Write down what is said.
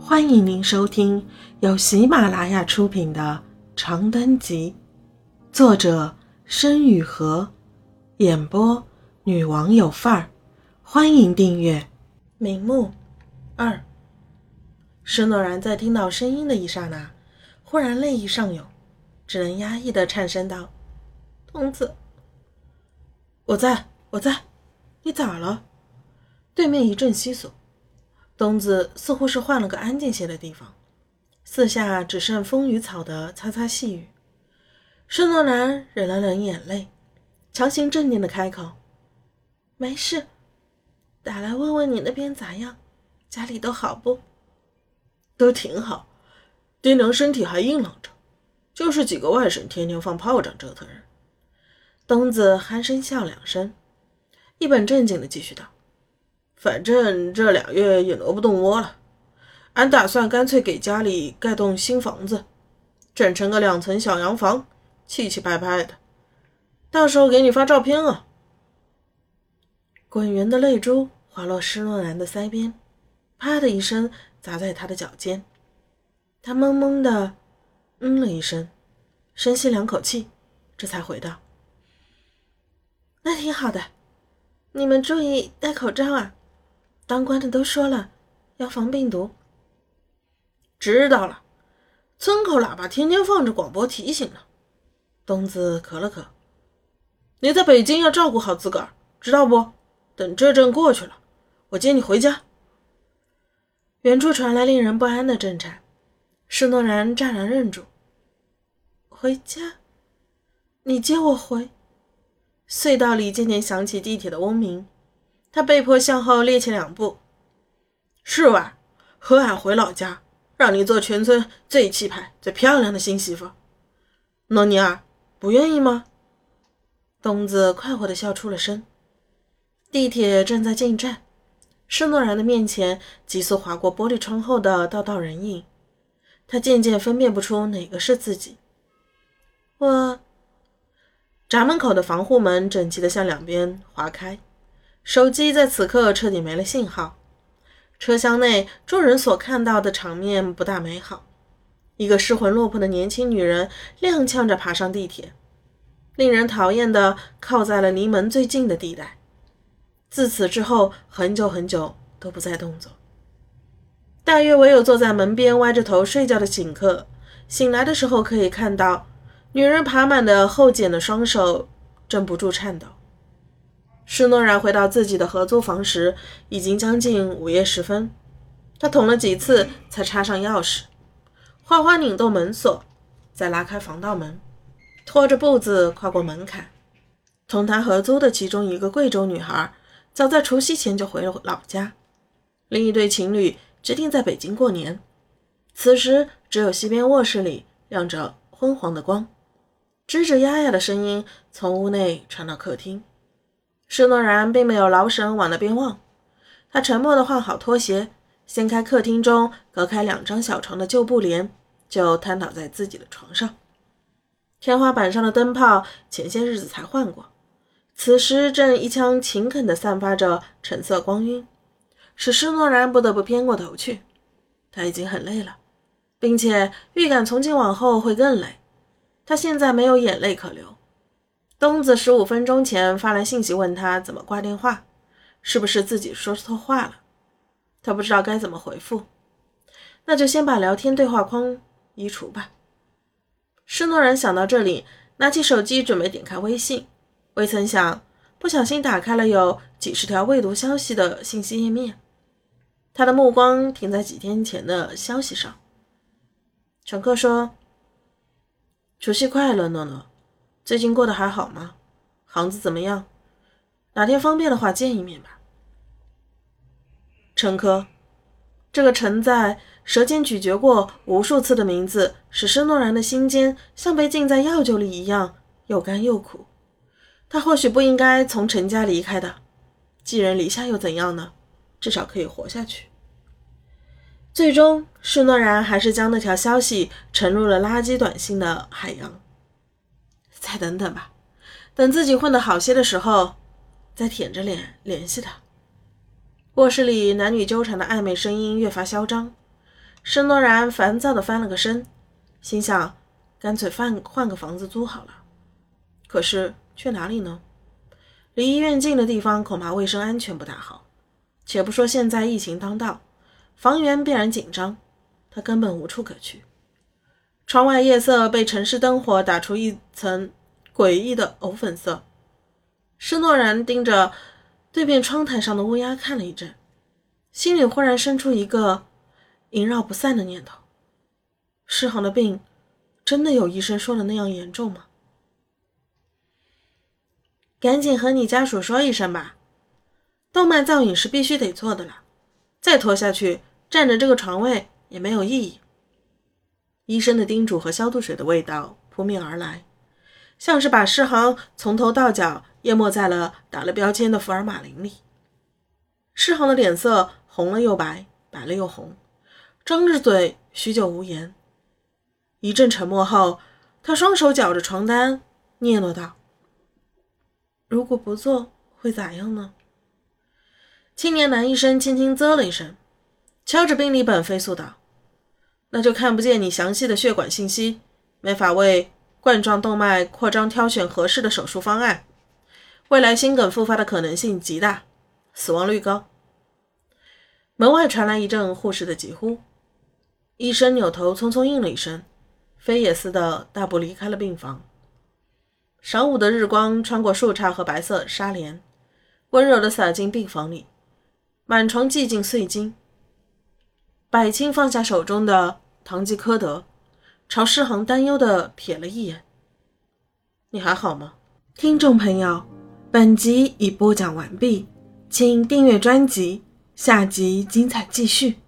欢迎您收听由喜马拉雅出品的《长灯集》，作者申雨禾，演播女王有范儿。欢迎订阅。名目二。施诺然在听到声音的一刹那，忽然泪意上涌，只能压抑的颤声道：“童子，我在，我在，你咋了？”对面一阵窸窣。东子似乎是换了个安静些的地方，四下只剩风雨草的擦擦细雨。盛诺然忍了忍眼泪，强行镇定的开口：“没事，打来问问你那边咋样，家里都好不？都挺好，爹娘身体还硬朗着，就是几个外甥天天放炮仗折腾人。”东子鼾声笑两声，一本正经的继续道。反正这俩月也挪不动窝了，俺打算干脆给家里盖栋新房子，整成个两层小洋房，气气派派的。到时候给你发照片啊！滚圆的泪珠滑落施诺然的腮边，啪的一声砸在他的脚尖。他懵懵的嗯了一声，深吸两口气，这才回道：“那挺好的，你们注意戴口罩啊。”当官的都说了，要防病毒。知道了，村口喇叭天天放着广播提醒呢。东子咳了咳：“你在北京要照顾好自个儿，知道不？等这阵过去了，我接你回家。”远处传来令人不安的震颤，施诺然乍然愣住：“回家？你接我回？”隧道里渐渐响起地铁的嗡鸣。他被迫向后趔趄两步。是吧？和俺回老家，让你做全村最气派、最漂亮的新媳妇。诺尼尔，不愿意吗？东子快活地笑出了声。地铁正在进站，施诺然的面前急速划过玻璃窗后的道道人影，他渐渐分辨不出哪个是自己。我。闸门口的防护门整齐地向两边划开。手机在此刻彻底没了信号，车厢内众人所看到的场面不大美好。一个失魂落魄的年轻女人踉跄着爬上地铁，令人讨厌的靠在了离门最近的地带。自此之后，很久很久都不再动作。大约唯有坐在门边歪着头睡觉的请客，醒来的时候可以看到，女人爬满的后茧的双手镇不住颤抖。施诺然回到自己的合租房时，已经将近午夜时分。他捅了几次才插上钥匙，花花拧动门锁，再拉开防盗门，拖着步子跨过门槛。同他合租的其中一个贵州女孩，早在除夕前就回了老家。另一对情侣决定在北京过年。此时，只有西边卧室里亮着昏黄的光，吱吱呀呀的声音从屋内传到客厅。施诺然并没有劳神往那边望，他沉默地换好拖鞋，掀开客厅中隔开两张小床的旧布帘，就瘫倒在自己的床上。天花板上的灯泡前些日子才换过，此时正一腔勤恳地散发着橙色光晕，使施诺然不得不偏过头去。他已经很累了，并且预感从今往后会更累。他现在没有眼泪可流。东子十五分钟前发来信息问他怎么挂电话，是不是自己说错话了？他不知道该怎么回复，那就先把聊天对话框移除吧。施诺然想到这里，拿起手机准备点开微信，未曾想不小心打开了有几十条未读消息的信息页面。他的目光停在几天前的消息上。乘客说：“除夕快乐，诺诺。”最近过得还好吗？行子怎么样？哪天方便的话见一面吧。陈科，这个陈在舌尖咀嚼过无数次的名字，使施诺然的心间像被浸在药酒里一样又干又苦。他或许不应该从陈家离开的，寄人篱下又怎样呢？至少可以活下去。最终，施诺然还是将那条消息沉入了垃圾短信的海洋。再等等吧，等自己混得好些的时候，再舔着脸联系他。卧室里男女纠缠的暧昧声音越发嚣张，施诺然烦躁地翻了个身，心想：干脆换换个房子租好了。可是去哪里呢？离医院近的地方恐怕卫生安全不大好。且不说现在疫情当道，房源必然紧张，他根本无处可去。窗外夜色被城市灯火打出一层诡异的藕粉色。施诺然盯着对面窗台上的乌鸦看了一阵，心里忽然生出一个萦绕不散的念头：世航的病真的有医生说的那样严重吗？赶紧和你家属说一声吧。动脉造影是必须得做的了，再拖下去，占着这个床位也没有意义。医生的叮嘱和消毒水的味道扑面而来，像是把诗航从头到脚淹没在了打了标签的福尔马林里。诗航的脸色红了又白，白了又红，张着嘴，许久无言。一阵沉默后，他双手绞着床单，嗫嚅道：“如果不做，会咋样呢？”青年男医生轻轻啧了一声，敲着病历本飞速道：“那就看不见你详细的血管信息，没法为冠状动脉扩张挑选合适的手术方案。未来心梗复发的可能性极大，死亡率高。”门外传来一阵护士的疾呼，医生扭头匆匆应了一声，飞也似的大步离开了病房。晌午的日光穿过树杈和白色纱帘，温柔地洒进病房里。满床寂静碎金。百青放下手中的堂吉诃德，朝诗恒担忧的瞥了一眼：“你还好吗？”听众朋友，本集已播讲完毕，请订阅专辑，下集精彩继续。